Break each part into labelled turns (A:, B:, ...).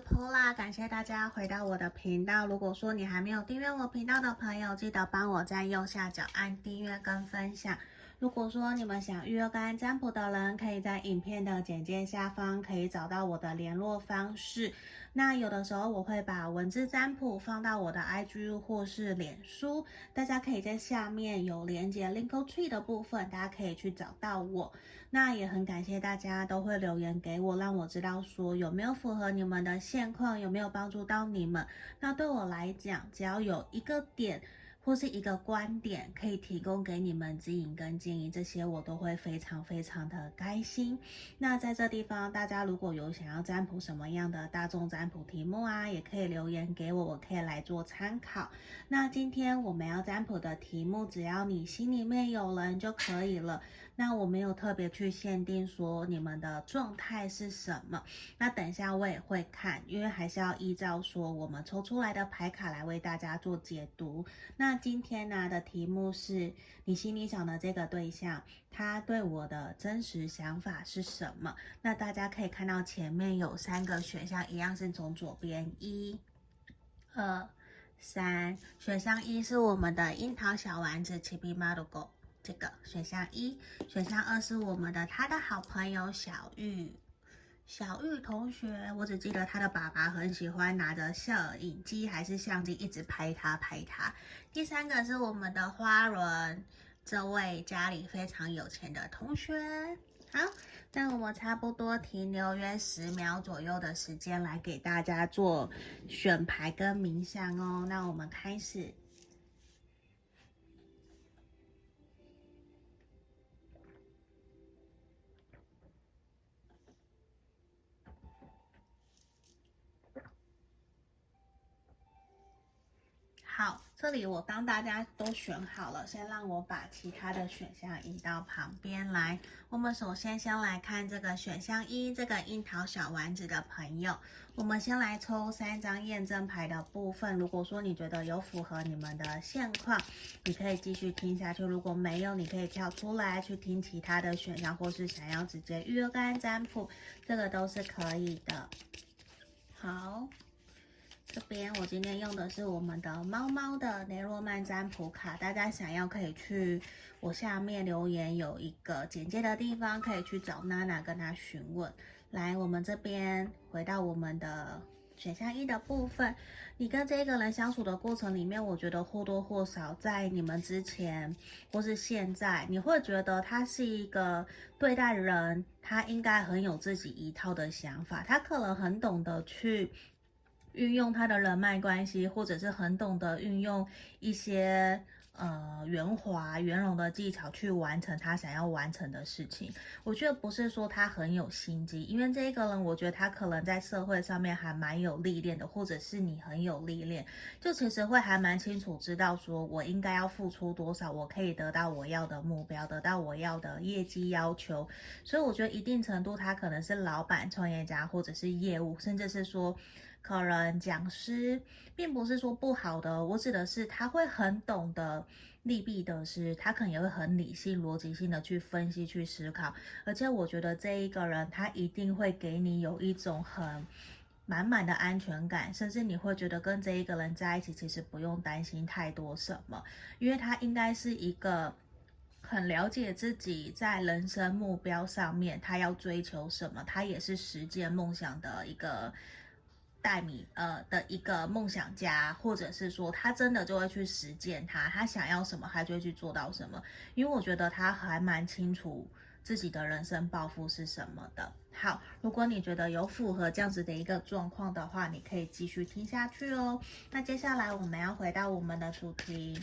A: 是 Paula，感谢大家回到我的频道。如果说你还没有订阅我频道的朋友，记得帮我在右下角按订阅跟分享。如果说你们想预约个案占卜的人，可以在影片的简介下方可以找到我的联络方式。那有的时候我会把文字占卜放到我的 IG 或是脸书，大家可以在下面有连接 Linktree 的部分，大家可以去找到我。那也很感谢大家都会留言给我，让我知道说有没有符合你们的现况，有没有帮助到你们。那对我来讲，只要有一个点。或是一个观点可以提供给你们指引跟建议，这些我都会非常非常的开心。那在这地方，大家如果有想要占卜什么样的大众占卜题目啊，也可以留言给我，我可以来做参考。那今天我们要占卜的题目，只要你心里面有人就可以了。那我没有特别去限定说你们的状态是什么，那等一下我也会看，因为还是要依照说我们抽出来的牌卡来为大家做解读。那今天拿的题目是你心里想的这个对象，他对我的真实想法是什么？那大家可以看到前面有三个选项，一样是从左边，一、二、三。选项一是我们的樱桃小丸子，Chibi Marugo。这个选项一，选项二是我们的他的好朋友小玉，小玉同学，我只记得他的爸爸很喜欢拿着摄影机还是相机一直拍他拍他。第三个是我们的花轮，这位家里非常有钱的同学。好，那我们差不多停留约十秒左右的时间来给大家做选牌跟冥想哦。那我们开始。好，这里我帮大家都选好了，先让我把其他的选项移到旁边来。我们首先先来看这个选项一，这个樱桃小丸子的朋友，我们先来抽三张验证牌的部分。如果说你觉得有符合你们的现况，你可以继续听下去；如果没有，你可以跳出来去听其他的选项，或是想要直接预约个案占卜，这个都是可以的。好。这边我今天用的是我们的猫猫的雷诺曼占卜卡，大家想要可以去我下面留言，有一个简介的地方，可以去找娜娜跟她询问。来，我们这边回到我们的选项一的部分，你跟这个人相处的过程里面，我觉得或多或少在你们之前或是现在，你会觉得他是一个对待人，他应该很有自己一套的想法，他可能很懂得去。运用他的人脉关系，或者是很懂得运用一些呃圆滑圆融的技巧去完成他想要完成的事情。我觉得不是说他很有心机，因为这一个人，我觉得他可能在社会上面还蛮有历练的，或者是你很有历练，就其实会还蛮清楚知道说我应该要付出多少，我可以得到我要的目标，得到我要的业绩要求。所以我觉得一定程度他可能是老板、创业家，或者是业务，甚至是说。可能讲师并不是说不好的，我指的是他会很懂得利弊得失，他可能也会很理性、逻辑性的去分析、去思考。而且我觉得这一个人他一定会给你有一种很满满的安全感，甚至你会觉得跟这一个人在一起其实不用担心太多什么，因为他应该是一个很了解自己在人生目标上面他要追求什么，他也是实践梦想的一个。带你呃的一个梦想家，或者是说他真的就会去实践他，他想要什么，他就会去做到什么。因为我觉得他还蛮清楚自己的人生抱负是什么的。好，如果你觉得有符合这样子的一个状况的话，你可以继续听下去哦。那接下来我们要回到我们的主题。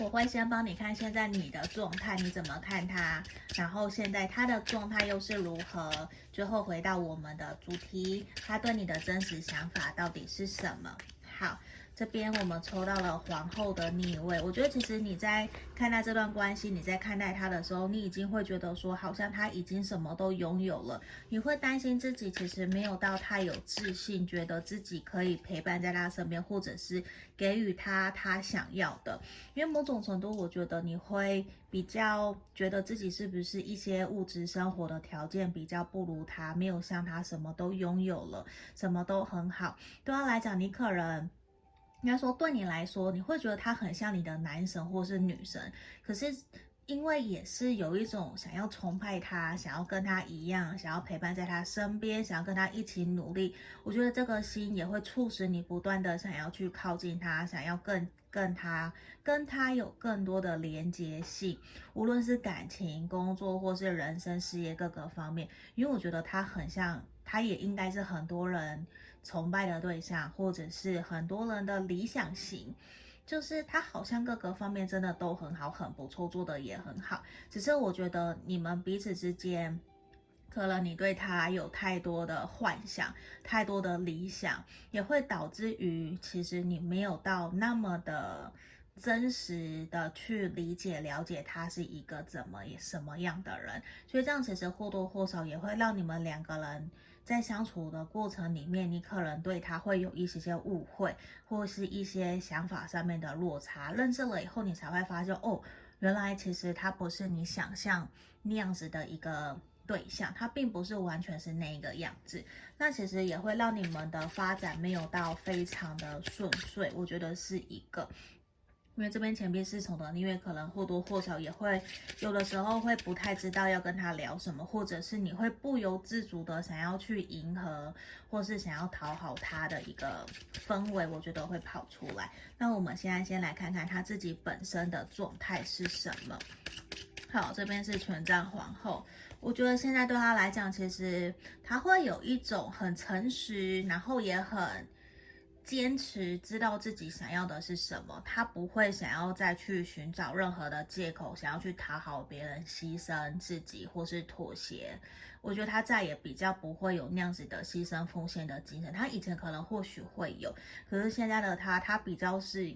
A: 我会先帮你看现在你的状态，你怎么看他？然后现在他的状态又是如何？最后回到我们的主题，他对你的真实想法到底是什么？好，这边我们抽到了皇后的逆位，我觉得其实你在看待这段关系，你在看待他的时候，你已经会觉得说，好像他已经什么都拥有了，你会担心自己其实没有到太有自信，觉得自己可以陪伴在他身边，或者是给予他他想要的，因为某种程度，我觉得你会比较觉得自己是不是一些物质生活的条件比较不如他，没有像他什么都拥有了，什么都很好，对他来讲，你可能。应该说，对你来说，你会觉得他很像你的男神或是女神，可是因为也是有一种想要崇拜他，想要跟他一样，想要陪伴在他身边，想要跟他一起努力。我觉得这个心也会促使你不断的想要去靠近他，想要更跟他跟他有更多的连结性，无论是感情、工作或是人生、事业各个方面。因为我觉得他很像，他也应该是很多人。崇拜的对象，或者是很多人的理想型，就是他好像各个方面真的都很好，很不错，做的也很好。只是我觉得你们彼此之间，可能你对他有太多的幻想，太多的理想，也会导致于其实你没有到那么的真实的去理解、了解他是一个怎么什么样的人。所以这样其实或多或少也会让你们两个人。在相处的过程里面，你可能对他会有一些些误会，或是一些想法上面的落差。认识了以后，你才会发现，哦，原来其实他不是你想象那样子的一个对象，他并不是完全是那个样子。那其实也会让你们的发展没有到非常的顺遂，我觉得是一个。因为这边钱币侍从的，因为可能或多或少也会有的时候会不太知道要跟他聊什么，或者是你会不由自主的想要去迎合，或是想要讨好他的一个氛围，我觉得会跑出来。那我们现在先来看看他自己本身的状态是什么。好，这边是权杖皇后，我觉得现在对他来讲，其实他会有一种很诚实，然后也很。坚持知道自己想要的是什么，他不会想要再去寻找任何的借口，想要去讨好别人、牺牲自己或是妥协。我觉得他再也比较不会有那样子的牺牲奉献的精神。他以前可能或许会有，可是现在的他，他比较是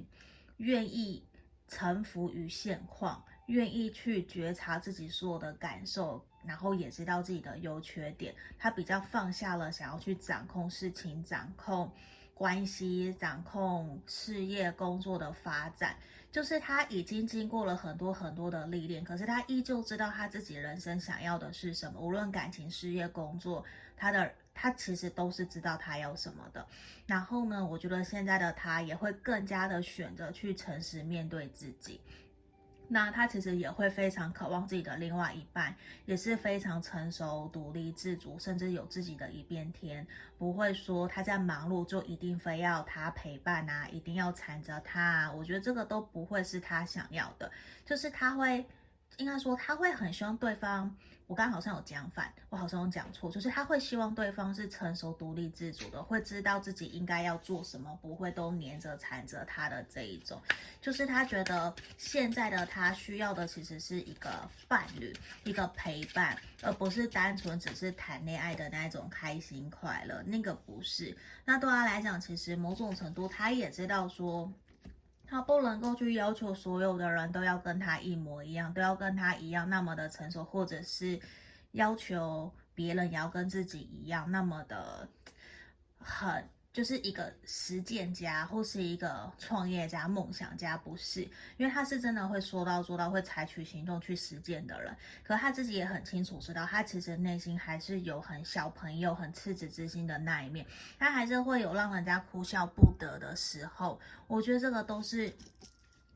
A: 愿意臣服于现况，愿意去觉察自己所有的感受，然后也知道自己的优缺点。他比较放下了想要去掌控事情，掌控。关系掌控事业工作的发展，就是他已经经过了很多很多的历练，可是他依旧知道他自己人生想要的是什么。无论感情、事业、工作，他的他其实都是知道他要什么的。然后呢，我觉得现在的他也会更加的选择去诚实面对自己。那他其实也会非常渴望自己的另外一半，也是非常成熟、独立自主，甚至有自己的一片天，不会说他在忙碌就一定非要他陪伴啊，一定要缠着他啊。我觉得这个都不会是他想要的，就是他会，应该说他会很希望对方。我刚刚好像有讲反，我好像有讲错，就是他会希望对方是成熟、独立、自主的，会知道自己应该要做什么，不会都黏着、缠着他的这一种。就是他觉得现在的他需要的其实是一个伴侣，一个陪伴，而不是单纯只是谈恋爱的那种开心快乐。那个不是。那对他来讲，其实某种程度他也知道说。他不能够去要求所有的人都要跟他一模一样，都要跟他一样那么的成熟，或者是要求别人也要跟自己一样那么的很。就是一个实践家或是一个创业家、梦想家，不是，因为他是真的会说到做到、会采取行动去实践的人。可他自己也很清楚知道，他其实内心还是有很小朋友、很赤子之心的那一面，他还是会有让人家哭笑不得的时候。我觉得这个都是，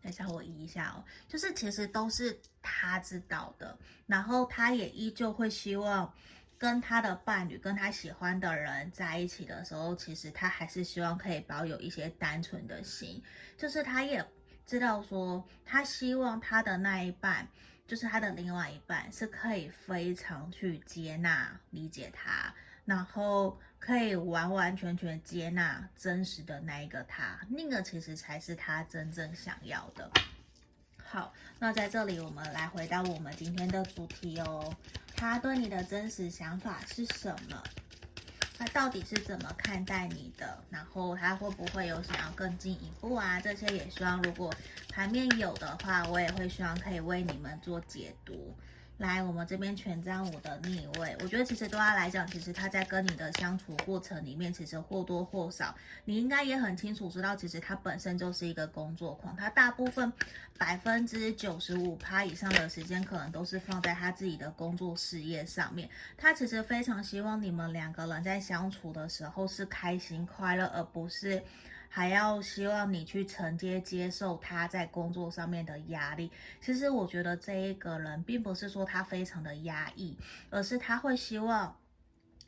A: 等下我移一下哦，就是其实都是他知道的，然后他也依旧会希望。跟他的伴侣，跟他喜欢的人在一起的时候，其实他还是希望可以保有一些单纯的心，就是他也知道说，他希望他的那一半，就是他的另外一半，是可以非常去接纳、理解他，然后可以完完全全接纳真实的那一个他，那个其实才是他真正想要的。好，那在这里我们来回到我们今天的主题哦。他对你的真实想法是什么？他到底是怎么看待你的？然后他会不会有想要更进一步啊？这些也希望如果牌面有的话，我也会希望可以为你们做解读。来，我们这边权杖五的逆位，我觉得其实对他来讲，其实他在跟你的相处过程里面，其实或多或少，你应该也很清楚知道，其实他本身就是一个工作狂，他大部分百分之九十五趴以上的时间，可能都是放在他自己的工作事业上面。他其实非常希望你们两个人在相处的时候是开心快乐，而不是。还要希望你去承接接受他在工作上面的压力。其实我觉得这一个人并不是说他非常的压抑，而是他会希望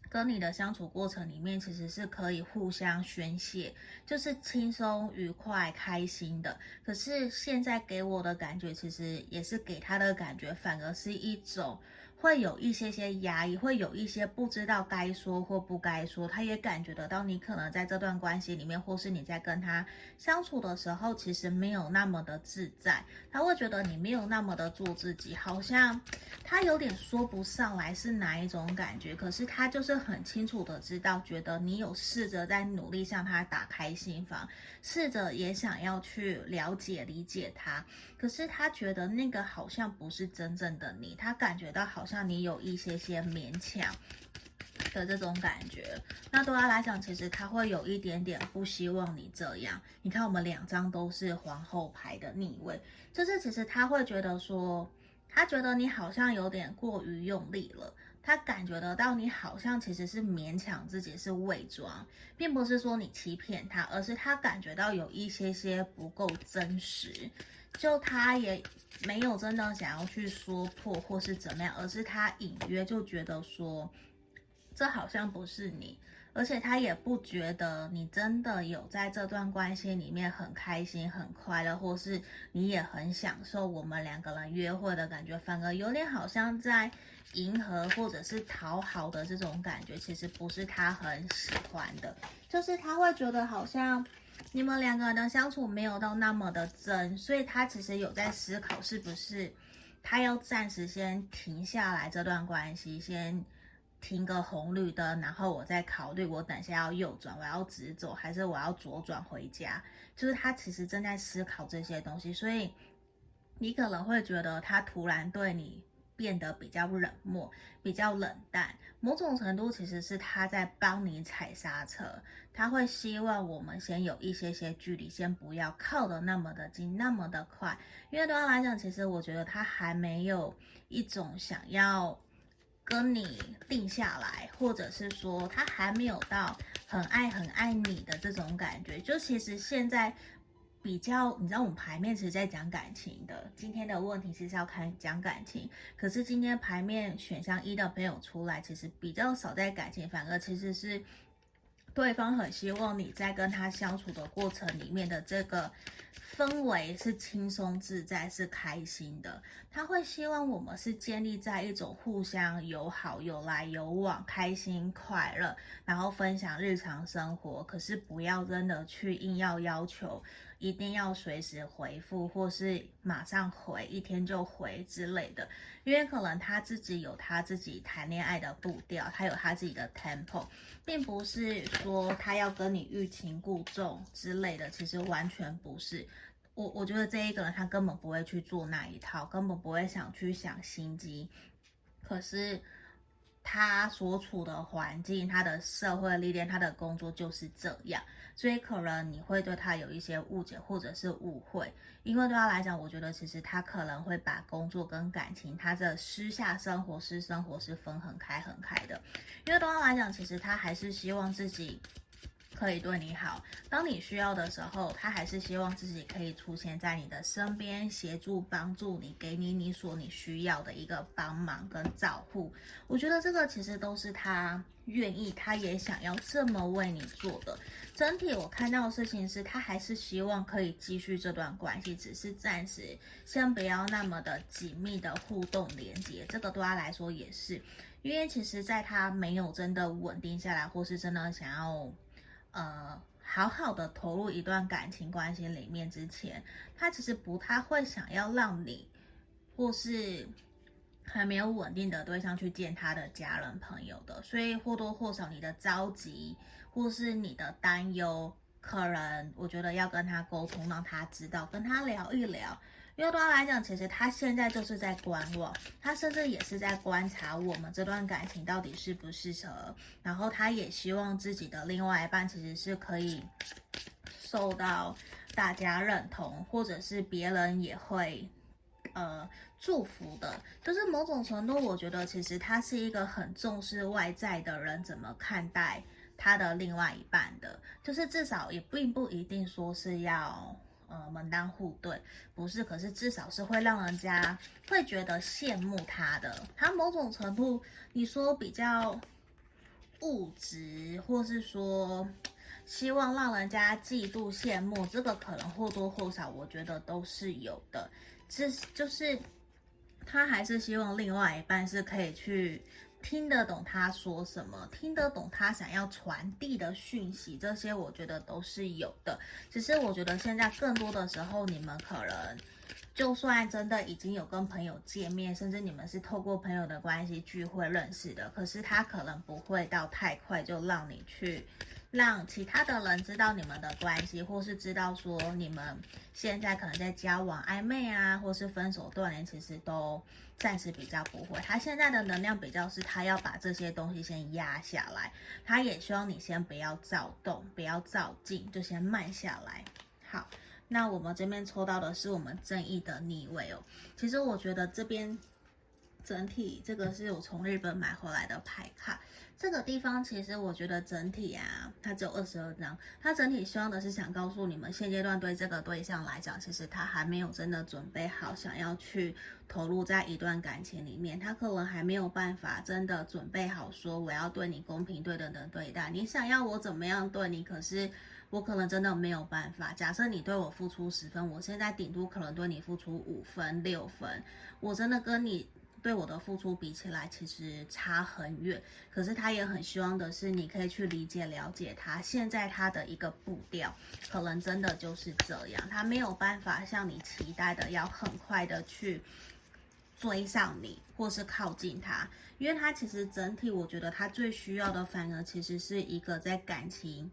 A: 跟你的相处过程里面其实是可以互相宣泄，就是轻松愉快开心的。可是现在给我的感觉，其实也是给他的感觉，反而是一种。会有一些些压抑，会有一些不知道该说或不该说。他也感觉得到你可能在这段关系里面，或是你在跟他相处的时候，其实没有那么的自在。他会觉得你没有那么的做自己，好像他有点说不上来是哪一种感觉。可是他就是很清楚的知道，觉得你有试着在努力向他打开心房，试着也想要去了解理解他。可是他觉得那个好像不是真正的你，他感觉到好像。像你有一些些勉强的这种感觉，那对他来讲，其实他会有一点点不希望你这样。你看，我们两张都是皇后牌的逆位，就是其实他会觉得说，他觉得你好像有点过于用力了，他感觉得到你好像其实是勉强自己，是伪装，并不是说你欺骗他，而是他感觉到有一些些不够真实。就他也没有真的想要去说破或是怎么样，而是他隐约就觉得说，这好像不是你，而且他也不觉得你真的有在这段关系里面很开心、很快乐，或是你也很享受我们两个人约会的感觉，反而有点好像在迎合或者是讨好的这种感觉，其实不是他很喜欢的，就是他会觉得好像。你们两个人的相处没有到那么的真，所以他其实有在思考，是不是他要暂时先停下来这段关系，先停个红绿灯，然后我再考虑，我等下要右转，我要直走，还是我要左转回家？就是他其实正在思考这些东西，所以你可能会觉得他突然对你。变得比较冷漠，比较冷淡，某种程度其实是他在帮你踩刹车。他会希望我们先有一些些距离，先不要靠得那么的近，那么的快。因为对他来讲，其实我觉得他还没有一种想要跟你定下来，或者是说他还没有到很爱很爱你的这种感觉。就其实现在。比较，你知道我们牌面其实在讲感情的。今天的问题是要看讲感情，可是今天牌面选项一的朋友出来，其实比较少在感情，反而其实是对方很希望你在跟他相处的过程里面的这个。氛围是轻松自在，是开心的。他会希望我们是建立在一种互相友好、有来有往、开心快乐，然后分享日常生活。可是不要真的去硬要要求，一定要随时回复，或是马上回，一天就回之类的。因为可能他自己有他自己谈恋爱的步调，他有他自己的 tempo，并不是说他要跟你欲擒故纵之类的。其实完全不是。我我觉得这一个人他根本不会去做那一套，根本不会想去想心机。可是他所处的环境、他的社会历练、他的工作就是这样，所以可能你会对他有一些误解或者是误会。因为对他来讲，我觉得其实他可能会把工作跟感情、他的私下生活、私生活是分很开很开的。因为对他来讲，其实他还是希望自己。可以对你好，当你需要的时候，他还是希望自己可以出现在你的身边，协助帮助你，给你你所你需要的一个帮忙跟照顾。我觉得这个其实都是他愿意，他也想要这么为你做的。整体我看到的事情是他还是希望可以继续这段关系，只是暂时先不要那么的紧密的互动连接。这个对他来说也是，因为其实在他没有真的稳定下来，或是真的想要。呃，好好的投入一段感情关系里面之前，他其实不太会想要让你，或是还没有稳定的对象去见他的家人朋友的，所以或多或少你的着急或是你的担忧，可能我觉得要跟他沟通，让他知道，跟他聊一聊。因为对他来讲，其实他现在就是在观望，他甚至也是在观察我们这段感情到底适不适合。然后他也希望自己的另外一半其实是可以受到大家认同，或者是别人也会呃祝福的。就是某种程度，我觉得其实他是一个很重视外在的人怎么看待他的另外一半的，就是至少也并不一定说是要。呃，门当户对不是，可是至少是会让人家会觉得羡慕他的。他某种程度，你说比较物质，或是说希望让人家嫉妒羡慕，这个可能或多或少，我觉得都是有的。这就是他还是希望另外一半是可以去。听得懂他说什么，听得懂他想要传递的讯息，这些我觉得都是有的。只是我觉得现在更多的时候，你们可能就算真的已经有跟朋友见面，甚至你们是透过朋友的关系聚会认识的，可是他可能不会到太快就让你去。让其他的人知道你们的关系，或是知道说你们现在可能在交往暧昧啊，或是分手断联，其实都暂时比较不会。他现在的能量比较是他要把这些东西先压下来，他也希望你先不要躁动，不要躁进，就先慢下来。好，那我们这边抽到的是我们正义的逆位哦。其实我觉得这边整体这个是我从日本买回来的牌卡。这个地方其实我觉得整体啊，它只有二十二张。它整体希望的是想告诉你们，现阶段对这个对象来讲，其实他还没有真的准备好，想要去投入在一段感情里面。他可能还没有办法真的准备好，说我要对你公平对等的对待。你想要我怎么样对你，可是我可能真的没有办法。假设你对我付出十分，我现在顶多可能对你付出五分、六分。我真的跟你。对我的付出比起来，其实差很远。可是他也很希望的是，你可以去理解、了解他现在他的一个步调，可能真的就是这样。他没有办法像你期待的，要很快的去追上你，或是靠近他。因为他其实整体，我觉得他最需要的，反而其实是一个在感情，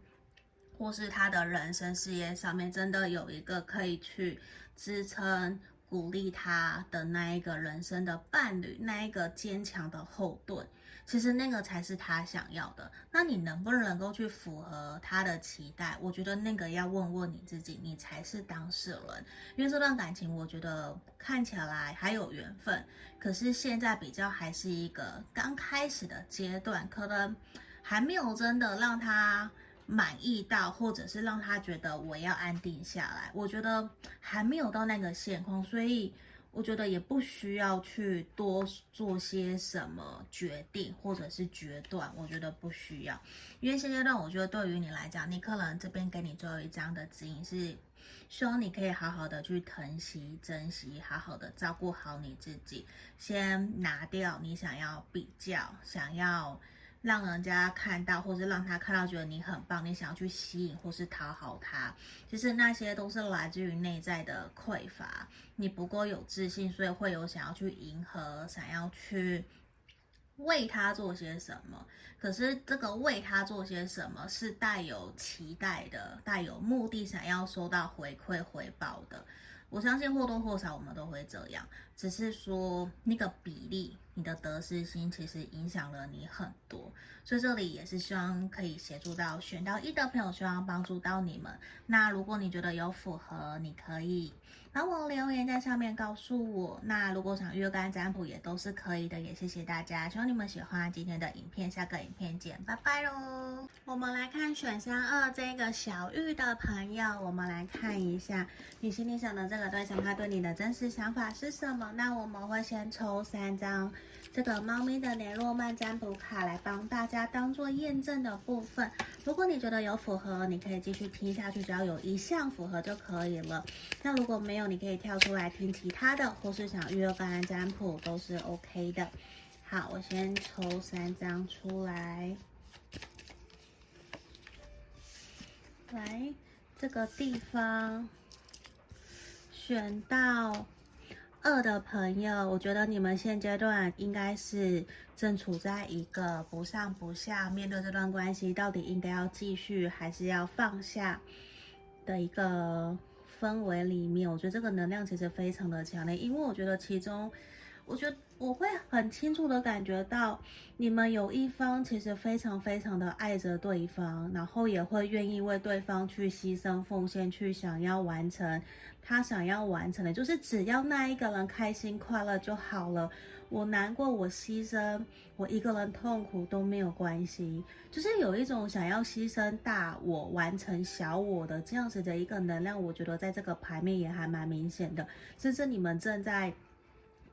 A: 或是他的人生事业上面，真的有一个可以去支撑。鼓励他的那一个人生的伴侣，那一个坚强的后盾，其实那个才是他想要的。那你能不能够去符合他的期待？我觉得那个要问问你自己，你才是当事人。因为这段感情，我觉得看起来还有缘分，可是现在比较还是一个刚开始的阶段，可能还没有真的让他。满意到，或者是让他觉得我要安定下来，我觉得还没有到那个现况，所以我觉得也不需要去多做些什么决定或者是决断，我觉得不需要，因为现阶段我觉得对于你来讲，你可能这边给你最后一张的指引是，希望你可以好好的去疼惜、珍惜，好好的照顾好你自己，先拿掉你想要比较、想要。让人家看到，或是让他看到，觉得你很棒，你想要去吸引或是讨好他，其实那些都是来自于内在的匮乏，你不够有自信，所以会有想要去迎合，想要去为他做些什么。可是这个为他做些什么是带有期待的，带有目的，想要收到回馈回报的。我相信或多或少我们都会这样，只是说那个比例，你的得失心其实影响了你很多，所以这里也是希望可以协助到选到一的朋友，希望帮助到你们。那如果你觉得有符合，你可以。帮我留言在上面告诉我。那如果想预约个案占卜也都是可以的，也谢谢大家，希望你们喜欢今天的影片，下个影片见，拜拜喽。我们来看选项二这个小玉的朋友，我们来看一下你心里想的这个对象，他对你的真实想法是什么？那我们会先抽三张。这个猫咪的雷诺曼占卜卡来帮大家当做验证的部分。如果你觉得有符合，你可以继续听下去，只要有一项符合就可以了。那如果没有，你可以跳出来听其他的，或是想预约个案占卜都是 OK 的。好，我先抽三张出来。来，这个地方选到。二的朋友，我觉得你们现阶段应该是正处在一个不上不下，面对这段关系到底应该要继续还是要放下的一个氛围里面。我觉得这个能量其实非常的强烈，因为我觉得其中。我觉得我会很清楚的感觉到，你们有一方其实非常非常的爱着对方，然后也会愿意为对方去牺牲奉献，去想要完成他想要完成的，就是只要那一个人开心快乐就好了。我难过，我牺牲，我一个人痛苦都没有关系，就是有一种想要牺牲大我完成小我的这样子的一个能量。我觉得在这个牌面也还蛮明显的，甚至你们正在。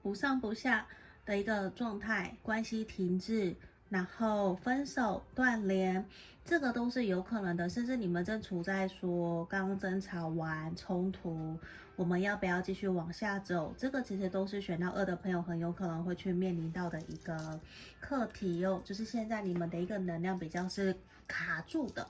A: 不上不下的一个状态，关系停滞，然后分手断联，这个都是有可能的。甚至你们正处在说刚争吵完冲突，我们要不要继续往下走？这个其实都是选到二的朋友很有可能会去面临到的一个课题哟。就是现在你们的一个能量比较是卡住的。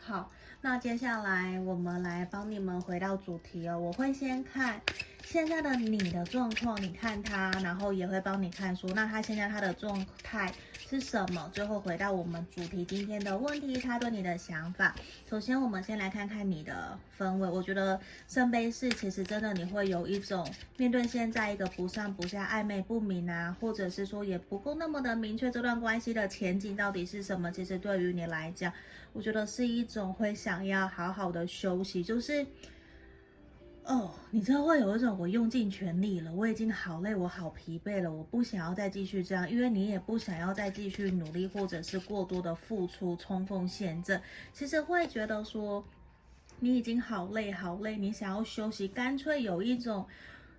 A: 好，那接下来我们来帮你们回到主题哦。我会先看。现在的你的状况，你看他，然后也会帮你看书。那他现在他的状态是什么？最后回到我们主题今天的问题，他对你的想法。首先，我们先来看看你的氛围。我觉得圣杯四其实真的你会有一种面对现在一个不上不下、暧昧不明啊，或者是说也不够那么的明确这段关系的前景到底是什么。其实对于你来讲，我觉得是一种会想要好好的休息，就是。哦，你知道会有一种我用尽全力了，我已经好累，我好疲惫了，我不想要再继续这样，因为你也不想要再继续努力，或者是过多的付出、冲锋陷阵。其实会觉得说，你已经好累好累，你想要休息，干脆有一种。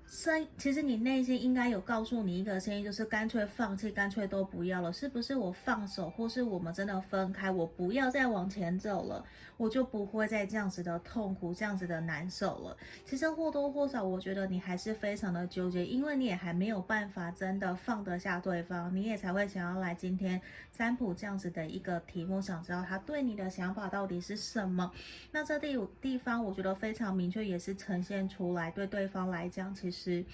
A: 声，其实你内心应该有告诉你一个声音，就是干脆放弃，干脆都不要了，是不是？我放手，或是我们真的分开，我不要再往前走了，我就不会再这样子的痛苦，这样子的难受了。其实或多或少，我觉得你还是非常的纠结，因为你也还没有办法真的放得下对方，你也才会想要来今天占卜这样子的一个题目，想知道他对你的想法到底是什么。那这地地方，我觉得非常明确，也是呈现出来，对对方来讲，其实。是，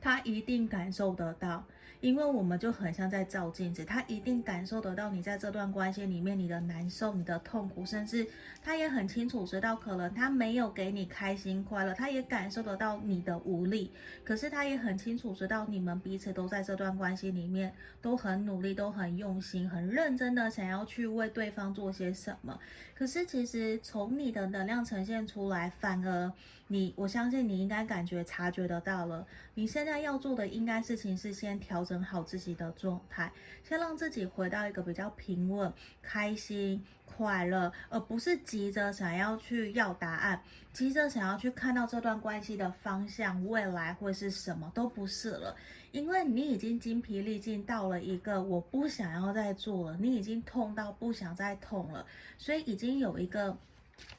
A: 他一定感受得到。因为我们就很像在照镜子，他一定感受得到你在这段关系里面你的难受、你的痛苦，甚至他也很清楚知道，可能他没有给你开心快乐，他也感受得到你的无力。可是他也很清楚知道，你们彼此都在这段关系里面都很努力、都很用心、很认真的想要去为对方做些什么。可是其实从你的能量呈现出来，反而你，我相信你应该感觉察觉得到了。你现在要做的应该事情是先调整好自己的状态，先让自己回到一个比较平稳、开心、快乐，而不是急着想要去要答案，急着想要去看到这段关系的方向，未来会是什么，都不是了。因为你已经精疲力尽到了一个我不想要再做了，你已经痛到不想再痛了，所以已经有一个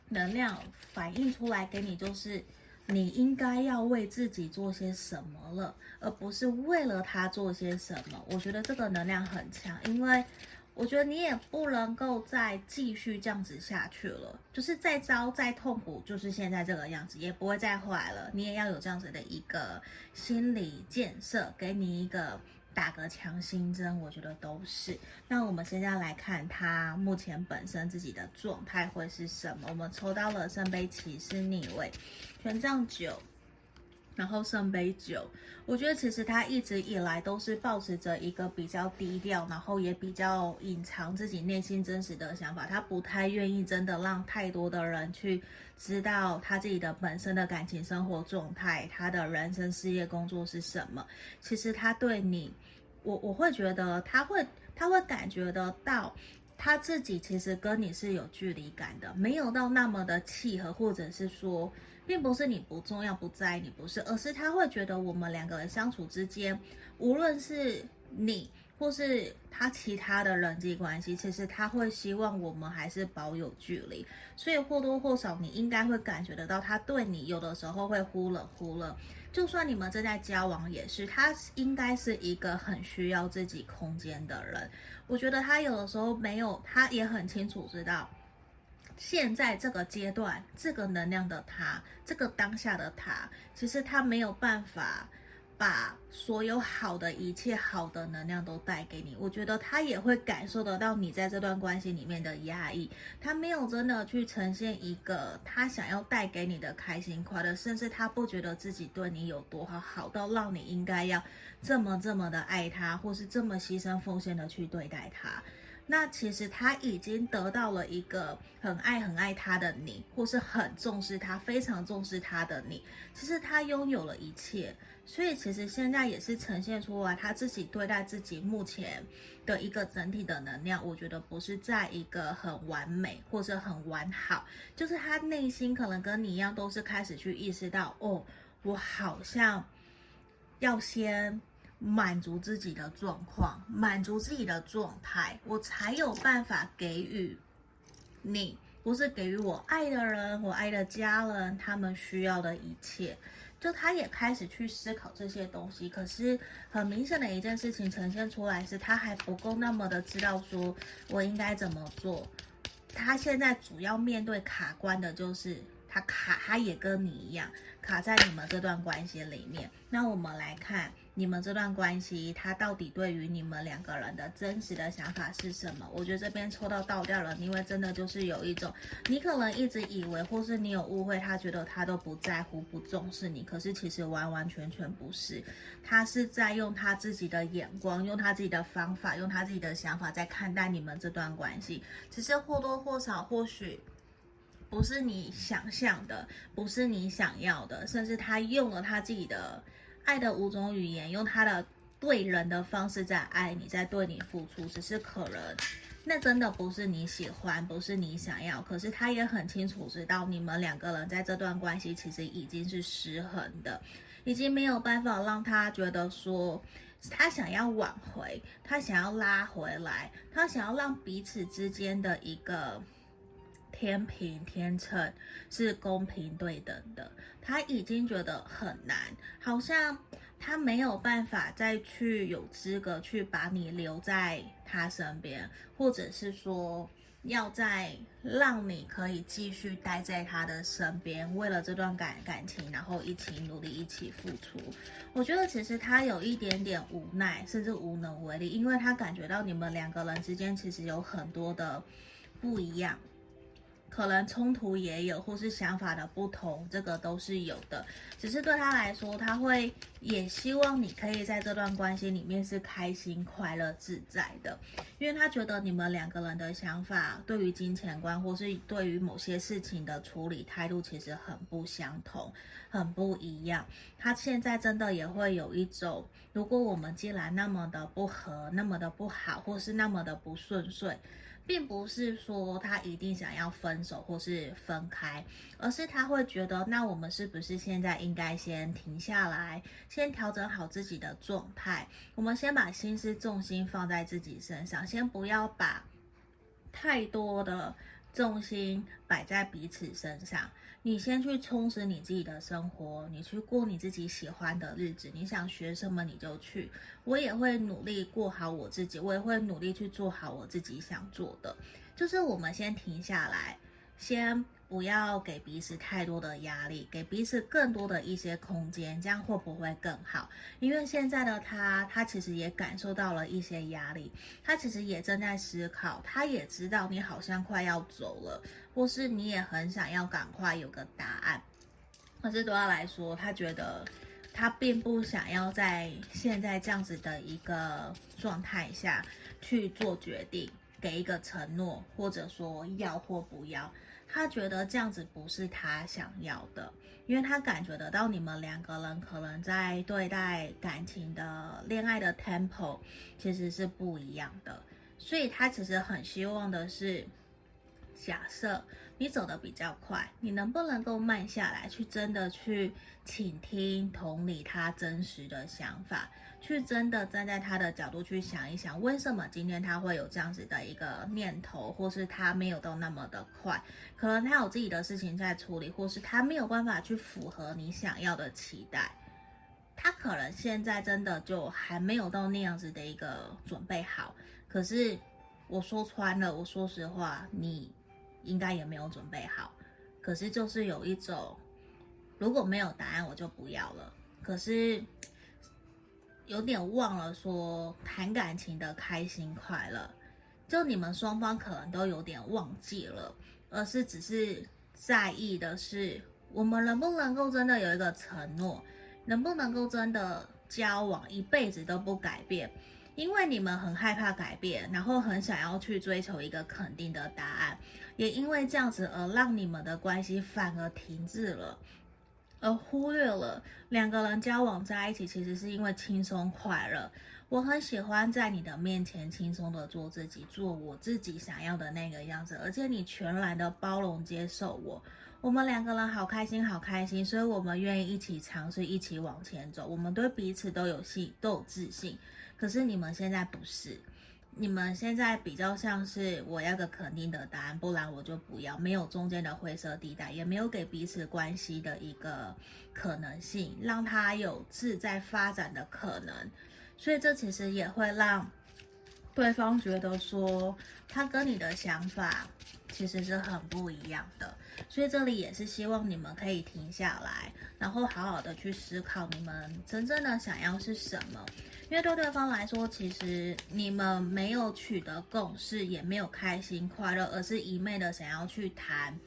A: 能量反映出来给你，就是。你应该要为自己做些什么了，而不是为了他做些什么。我觉得这个能量很强，因为我觉得你也不能够再继续这样子下去了。就是再糟再痛苦，就是现在这个样子，也不会再坏了。你也要有这样子的一个心理建设，给你一个。打个强心针，我觉得都是。那我们现在来看他目前本身自己的状态会是什么？我们抽到了圣杯骑士逆位、权杖九，然后圣杯九。我觉得其实他一直以来都是保持着一个比较低调，然后也比较隐藏自己内心真实的想法。他不太愿意真的让太多的人去知道他自己的本身的感情生活状态，他的人生、事业、工作是什么。其实他对你。我我会觉得他会他会感觉得到他自己其实跟你是有距离感的，没有到那么的契合，或者是说，并不是你不重要不在意你不是，而是他会觉得我们两个人相处之间，无论是你或是他其他的人际关系，其实他会希望我们还是保有距离，所以或多或少你应该会感觉得到他对你有的时候会忽冷忽热。就算你们正在交往，也是他应该是一个很需要自己空间的人。我觉得他有的时候没有，他也很清楚知道，现在这个阶段，这个能量的他，这个当下的他，其实他没有办法。把所有好的一切好的能量都带给你，我觉得他也会感受得到你在这段关系里面的压抑，他没有真的去呈现一个他想要带给你的开心快乐，甚至他不觉得自己对你有多好，好到让你应该要这么这么的爱他，或是这么牺牲奉献的去对待他。那其实他已经得到了一个很爱很爱他的你，或是很重视他、非常重视他的你。其实他拥有了一切，所以其实现在也是呈现出来他自己对待自己目前的一个整体的能量。我觉得不是在一个很完美或者很完好，就是他内心可能跟你一样，都是开始去意识到，哦，我好像要先。满足自己的状况，满足自己的状态，我才有办法给予你，不是给予我爱的人，我爱的家人，他们需要的一切。就他也开始去思考这些东西，可是很明显的一件事情呈现出来是，他还不够那么的知道说我应该怎么做。他现在主要面对卡关的就是。他卡，他也跟你一样卡在你们这段关系里面。那我们来看你们这段关系，他到底对于你们两个人的真实的想法是什么？我觉得这边抽到倒掉了，因为真的就是有一种，你可能一直以为，或是你有误会，他觉得他都不在乎、不重视你，可是其实完完全全不是，他是在用他自己的眼光、用他自己的方法、用他自己的想法在看待你们这段关系，只是或多或少，或许。不是你想象的，不是你想要的，甚至他用了他自己的爱的五种语言，用他的对人的方式在爱你，在对你付出。只是可能那真的不是你喜欢，不是你想要。可是他也很清楚知道，你们两个人在这段关系其实已经是失衡的，已经没有办法让他觉得说他想要挽回，他想要拉回来，他想要让彼此之间的一个。天平天秤是公平对等的，他已经觉得很难，好像他没有办法再去有资格去把你留在他身边，或者是说要再让你可以继续待在他的身边，为了这段感感情，然后一起努力，一起付出。我觉得其实他有一点点无奈，甚至无能为力，因为他感觉到你们两个人之间其实有很多的不一样。可能冲突也有，或是想法的不同，这个都是有的。只是对他来说，他会也希望你可以在这段关系里面是开心、快乐、自在的，因为他觉得你们两个人的想法，对于金钱观或是对于某些事情的处理态度，其实很不相同，很不一样。他现在真的也会有一种，如果我们既然那么的不合，那么的不好，或是那么的不顺遂。并不是说他一定想要分手或是分开，而是他会觉得，那我们是不是现在应该先停下来，先调整好自己的状态，我们先把心思重心放在自己身上，先不要把太多的重心摆在彼此身上。你先去充实你自己的生活，你去过你自己喜欢的日子。你想学什么你就去，我也会努力过好我自己，我也会努力去做好我自己想做的。就是我们先停下来，先。不要给彼此太多的压力，给彼此更多的一些空间，这样会不会更好？因为现在的他，他其实也感受到了一些压力，他其实也正在思考，他也知道你好像快要走了，或是你也很想要赶快有个答案。可是对他来说，他觉得他并不想要在现在这样子的一个状态下去做决定，给一个承诺，或者说要或不要。他觉得这样子不是他想要的，因为他感觉得到你们两个人可能在对待感情的恋爱的 tempo 其实是不一样的，所以他其实很希望的是，假设你走得比较快，你能不能够慢下来，去真的去倾听、同理他真实的想法。去真的站在他的角度去想一想，为什么今天他会有这样子的一个念头，或是他没有到那么的快，可能他有自己的事情在处理，或是他没有办法去符合你想要的期待，他可能现在真的就还没有到那样子的一个准备好。可是我说穿了，我说实话，你应该也没有准备好，可是就是有一种，如果没有答案，我就不要了。可是有点忘了说谈感情的开心快乐，就你们双方可能都有点忘记了，而是只是在意的是我们能不能够真的有一个承诺，能不能够真的交往一辈子都不改变。因为你们很害怕改变，然后很想要去追求一个肯定的答案，也因为这样子而让你们的关系反而停滞了，而忽略了两个人交往在一起其实是因为轻松快乐。我很喜欢在你的面前轻松的做自己，做我自己想要的那个样子，而且你全然的包容接受我，我们两个人好开心，好开心，所以我们愿意一起尝试，一起往前走，我们对彼此都有信，都有自信。可是你们现在不是，你们现在比较像是我要个肯定的答案，不然我就不要，没有中间的灰色地带，也没有给彼此关系的一个可能性，让他有自在发展的可能。所以这其实也会让对方觉得说，他跟你的想法其实是很不一样的。所以这里也是希望你们可以停下来，然后好好的去思考你们真正的想要是什么。因为对对方来说，其实你们没有取得共识，也没有开心快乐，而是一昧的想要去谈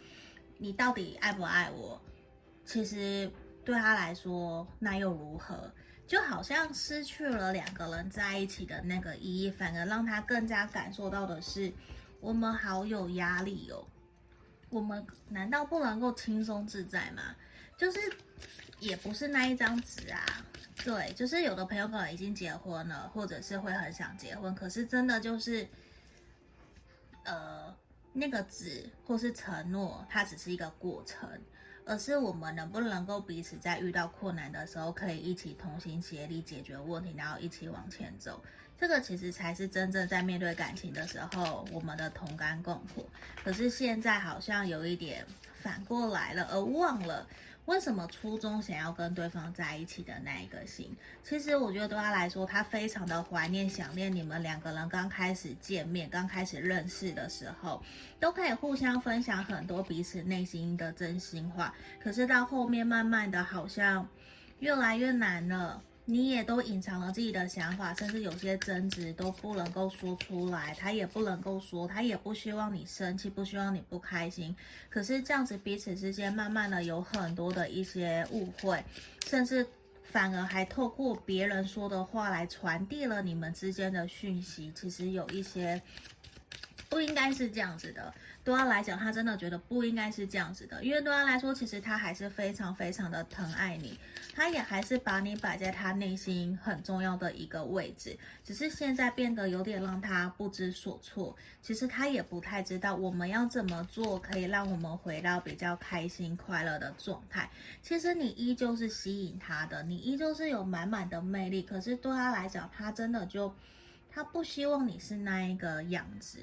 A: 你到底爱不爱我。其实对他来说，那又如何？就好像失去了两个人在一起的那个意义，反而让他更加感受到的是，我们好有压力哦。我们难道不能够轻松自在吗？就是也不是那一张纸啊。对，就是有的朋友可能已经结婚了，或者是会很想结婚，可是真的就是，呃，那个纸或是承诺，它只是一个过程，而是我们能不能够彼此在遇到困难的时候，可以一起同心协力解决问题，然后一起往前走，这个其实才是真正在面对感情的时候，我们的同甘共苦。可是现在好像有一点反过来了，而忘了。为什么初衷想要跟对方在一起的那一个心？其实我觉得对他来说，他非常的怀念、想念你们两个人刚开始见面、刚开始认识的时候，都可以互相分享很多彼此内心的真心话。可是到后面，慢慢的好像越来越难了。你也都隐藏了自己的想法，甚至有些争执都不能够说出来，他也不能够说，他也不希望你生气，不希望你不开心。可是这样子彼此之间慢慢的有很多的一些误会，甚至反而还透过别人说的话来传递了你们之间的讯息。其实有一些不应该是这样子的。对他来讲，他真的觉得不应该是这样子的，因为对他来说，其实他还是非常非常的疼爱你，他也还是把你摆在他内心很重要的一个位置，只是现在变得有点让他不知所措。其实他也不太知道我们要怎么做可以让我们回到比较开心快乐的状态。其实你依旧是吸引他的，你依旧是有满满的魅力，可是对他来讲，他真的就他不希望你是那一个样子。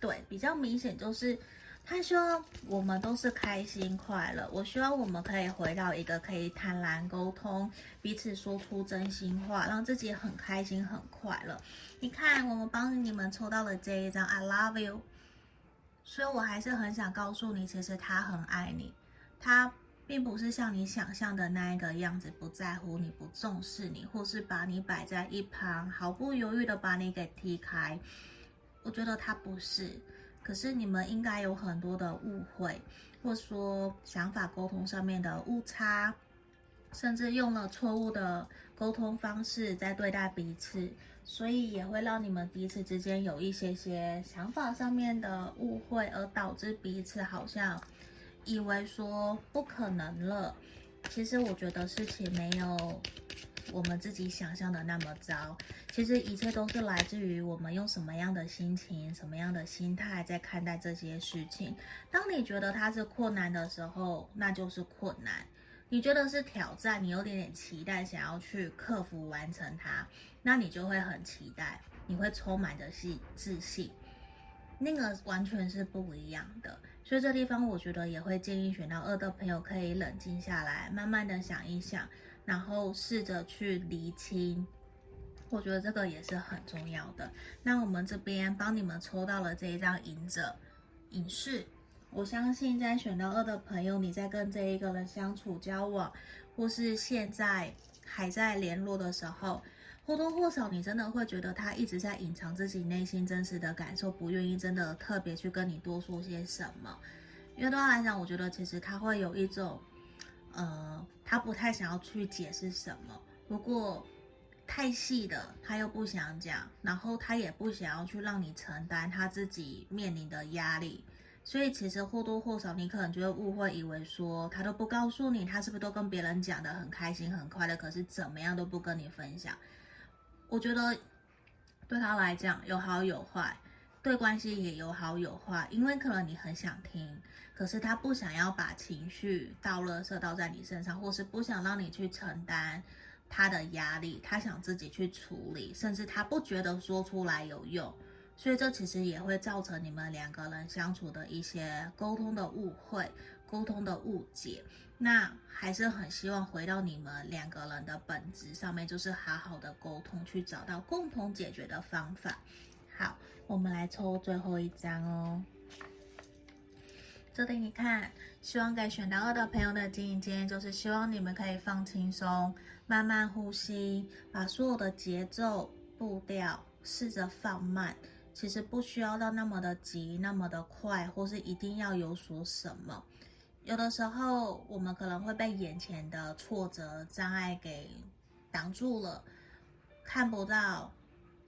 A: 对，比较明显就是，他希望我们都是开心快乐。我希望我们可以回到一个可以坦然沟通，彼此说出真心话，让自己很开心很快乐。你看，我们帮你们抽到了这一张 I love you，所以我还是很想告诉你，其实他很爱你，他并不是像你想象的那一个样子，不在乎你，不重视你，或是把你摆在一旁，毫不犹豫的把你给踢开。我觉得他不是，可是你们应该有很多的误会，或说想法沟通上面的误差，甚至用了错误的沟通方式在对待彼此，所以也会让你们彼此之间有一些些想法上面的误会，而导致彼此好像以为说不可能了。其实我觉得事情没有。我们自己想象的那么糟，其实一切都是来自于我们用什么样的心情、什么样的心态在看待这些事情。当你觉得它是困难的时候，那就是困难；你觉得是挑战，你有点点期待，想要去克服完成它，那你就会很期待，你会充满的信自信。那个完全是不一样的。所以这地方我觉得也会建议选到二的朋友可以冷静下来，慢慢的想一想。然后试着去厘清，我觉得这个也是很重要的。那我们这边帮你们抽到了这一张隐者隐士，我相信在选到二的朋友，你在跟这一个人相处交往，或是现在还在联络的时候，或多或少你真的会觉得他一直在隐藏自己内心真实的感受，不愿意真的特别去跟你多说些什么。因为对他来讲，我觉得其实他会有一种，呃，他不太想要去解释什么。如果太细的，他又不想讲，然后他也不想要去让你承担他自己面临的压力，所以其实或多或少，你可能就会误会，以为说他都不告诉你，他是不是都跟别人讲得很开心、很快乐，可是怎么样都不跟你分享。我觉得对他来讲有好有坏，对关系也有好有坏，因为可能你很想听，可是他不想要把情绪倒垃圾倒在你身上，或是不想让你去承担。他的压力，他想自己去处理，甚至他不觉得说出来有用，所以这其实也会造成你们两个人相处的一些沟通的误会、沟通的误解。那还是很希望回到你们两个人的本质上面，就是好好的沟通，去找到共同解决的方法。好，我们来抽最后一张哦。这里你看，希望给选到二的朋友的建议建议就是，希望你们可以放轻松。慢慢呼吸，把所有的节奏步调试着放慢。其实不需要到那么的急，那么的快，或是一定要有所什么。有的时候，我们可能会被眼前的挫折、障碍给挡住了，看不到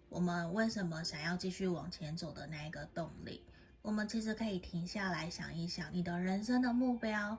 A: 我们为什么想要继续往前走的那一个动力。我们其实可以停下来想一想，你的人生的目标，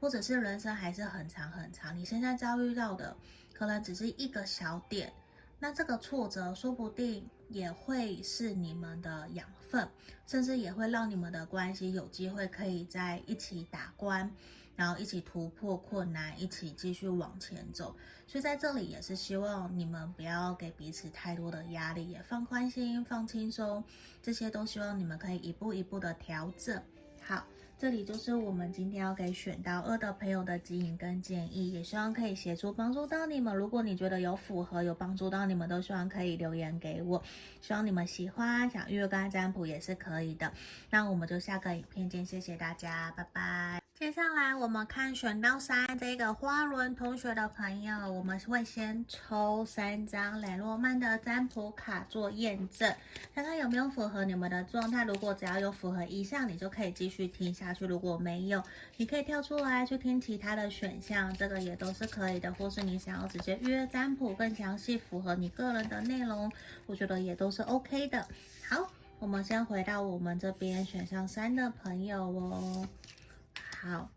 A: 或者是人生还是很长很长，你现在遭遇到的。可能只是一个小点，那这个挫折说不定也会是你们的养分，甚至也会让你们的关系有机会可以在一起打关，然后一起突破困难，一起继续往前走。所以在这里也是希望你们不要给彼此太多的压力，也放宽心、放轻松，这些都希望你们可以一步一步的调整。好。这里就是我们今天要给选到二的朋友的指引跟建议，也希望可以协助帮助到你们。如果你觉得有符合、有帮助到你们，都希望可以留言给我。希望你们喜欢，想预约个案占卜也是可以的。那我们就下个影片见，谢谢大家，拜拜。接下来我们看选到三这个花轮同学的朋友，我们会先抽三张雷诺曼的占卜卡做验证，看看有没有符合你们的状态。如果只要有符合一项，你就可以继续听下去；如果没有，你可以跳出来去听其他的选项，这个也都是可以的。或是你想要直接预约占卜更详细、符合你个人的内容，我觉得也都是 OK 的。好，我们先回到我们这边选项三的朋友哦。好，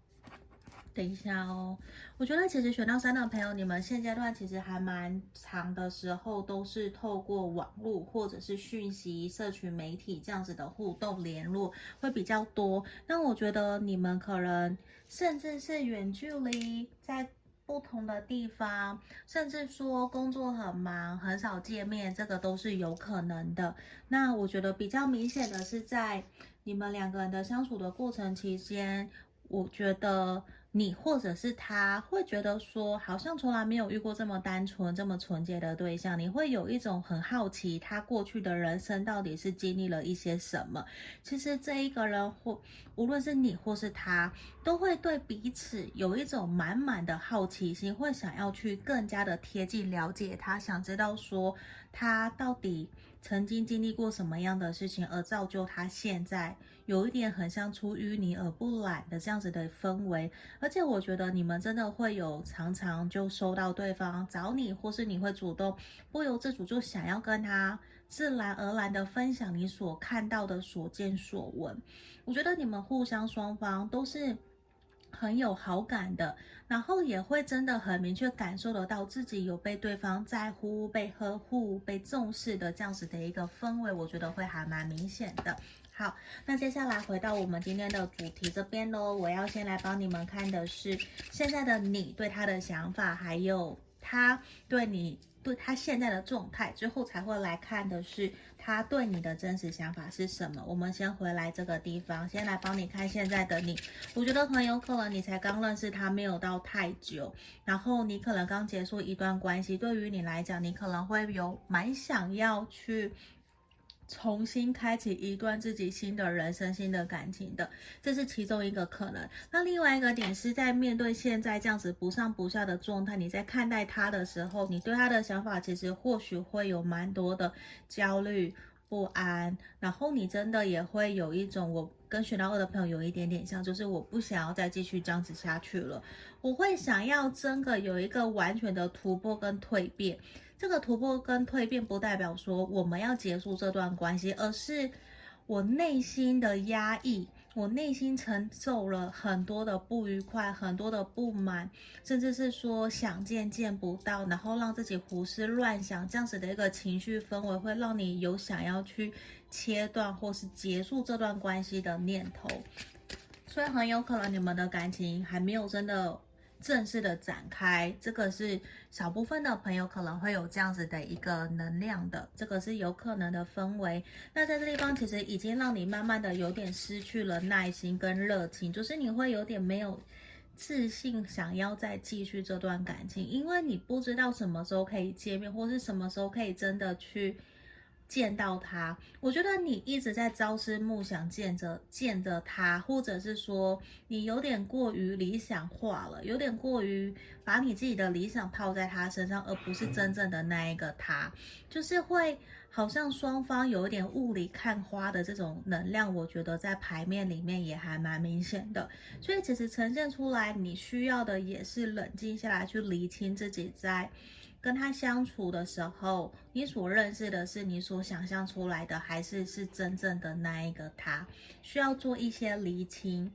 A: 等一下哦。我觉得其实选到三的朋友，你们现阶段其实还蛮长的时候，都是透过网络或者是讯息、社群媒体这样子的互动联络会比较多。那我觉得你们可能甚至是远距离，在不同的地方，甚至说工作很忙，很少见面，这个都是有可能的。那我觉得比较明显的是在你们两个人的相处的过程期间。我觉得你或者是他会觉得说，好像从来没有遇过这么单纯、这么纯洁的对象。你会有一种很好奇，他过去的人生到底是经历了一些什么。其实这一个人或无论是你或是他，都会对彼此有一种满满的好奇心，会想要去更加的贴近了解他，想知道说他到底。曾经经历过什么样的事情，而造就他现在有一点很像出淤泥而不染的这样子的氛围。而且我觉得你们真的会有常常就收到对方找你，或是你会主动不由自主就想要跟他自然而然的分享你所看到的所见所闻。我觉得你们互相双方都是。很有好感的，然后也会真的很明确感受得到自己有被对方在乎、被呵护、被重视的这样子的一个氛围，我觉得会还蛮明显的。好，那接下来回到我们今天的主题这边喽，我要先来帮你们看的是现在的你对他的想法，还有他对你。对他现在的状态，之后才会来看的是他对你的真实想法是什么。我们先回来这个地方，先来帮你看现在的你。我觉得很有可能你才刚认识他，没有到太久，然后你可能刚结束一段关系。对于你来讲，你可能会有蛮想要去重新开启一段自己新的人生、新的感情的，这是其中一个可能。那另外一个点是在面对现在这样子不上不下的状态，你在看待他的时候，你对他的想法其实或许会有蛮多的焦虑。不安，然后你真的也会有一种，我跟选到二的朋友有一点点像，就是我不想要再继续这样子下去了，我会想要真的有一个完全的突破跟蜕变。这个突破跟蜕变不代表说我们要结束这段关系，而是我内心的压抑。我内心承受了很多的不愉快，很多的不满，甚至是说想见见不到，然后让自己胡思乱想，这样子的一个情绪氛围，会让你有想要去切断或是结束这段关系的念头。所以很有可能你们的感情还没有真的。正式的展开，这个是少部分的朋友可能会有这样子的一个能量的，这个是有可能的氛围。那在这地方，其实已经让你慢慢的有点失去了耐心跟热情，就是你会有点没有自信，想要再继续这段感情，因为你不知道什么时候可以见面，或是什么时候可以真的去。见到他，我觉得你一直在朝思暮想见着见着他，或者是说你有点过于理想化了，有点过于把你自己的理想套在他身上，而不是真正的那一个他，就是会好像双方有一点雾里看花的这种能量，我觉得在牌面里面也还蛮明显的，所以其实呈现出来，你需要的也是冷静下来去厘清自己在。跟他相处的时候，你所认识的是你所想象出来的，还是是真正的那一个他？需要做一些厘清。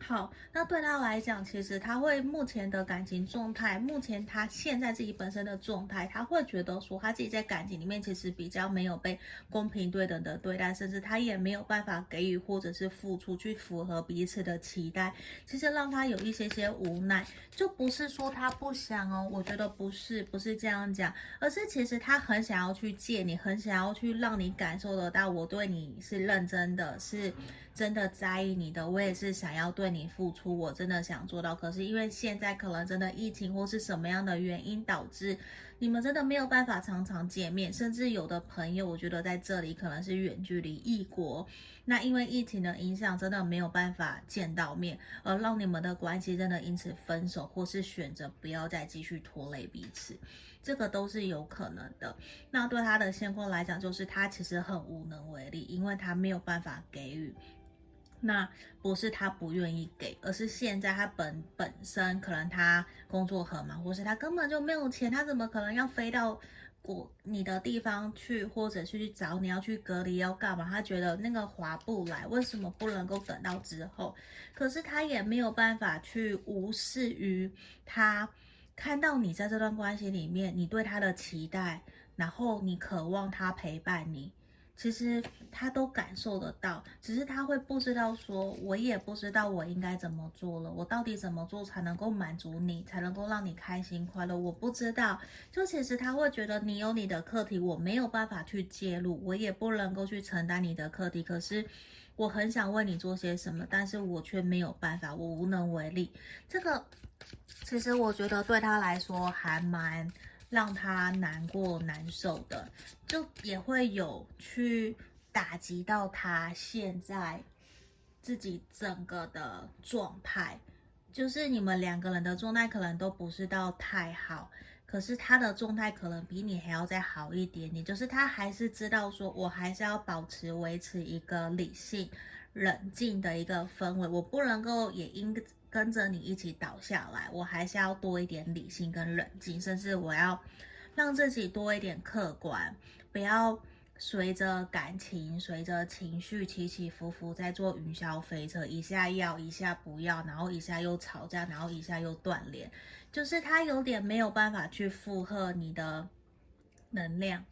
A: 好，那对他来讲，其实他会目前的感情状态，目前他现在自己本身的状态，他会觉得说他自己在感情里面其实比较没有被公平对等的对待，甚至他也没有办法给予或者是付出去符合彼此的期待，其实让他有一些些无奈，就不是说他不想哦，我觉得不是，不是这样讲，而是其实他很想要去见你，很想要去让你感受得到我对你是认真的，是。真的在意你的，我也是想要对你付出，我真的想做到。可是因为现在可能真的疫情或是什么样的原因导致你们真的没有办法常常见面，甚至有的朋友我觉得在这里可能是远距离异国，那因为疫情的影响，真的没有办法见到面，而让你们的关系真的因此分手，或是选择不要再继续拖累彼此，这个都是有可能的。那对他的现况来讲，就是他其实很无能为力，因为他没有办法给予。那不是他不愿意给，而是现在他本本身可能他工作很忙，或是他根本就没有钱，他怎么可能要飞到国你的地方去，或者去找你要去隔离要干嘛？他觉得那个划不来，为什么不能够等到之后？可是他也没有办法去无视于他看到你在这段关系里面，你对他的期待，然后你渴望他陪伴你。其实他都感受得到，只是他会不知道说，我也不知道我应该怎么做了，我到底怎么做才能够满足你，才能够让你开心快乐？我不知道。就其实他会觉得你有你的课题，我没有办法去介入，我也不能够去承担你的课题。可是我很想为你做些什么，但是我却没有办法，我无能为力。这个其实我觉得对他来说还蛮。让他难过难受的，就也会有去打击到他现在自己整个的状态，就是你们两个人的状态可能都不是到太好，可是他的状态可能比你还要再好一点点，就是他还是知道说，我还是要保持维持一个理性冷静的一个氛围，我不能够也应。跟着你一起倒下来，我还是要多一点理性跟冷静，甚至我要让自己多一点客观，不要随着感情、随着情绪起起伏伏，在做云霄飞车，一下要，一下不要，然后一下又吵架，然后一下又断联，就是他有点没有办法去负荷你的能量，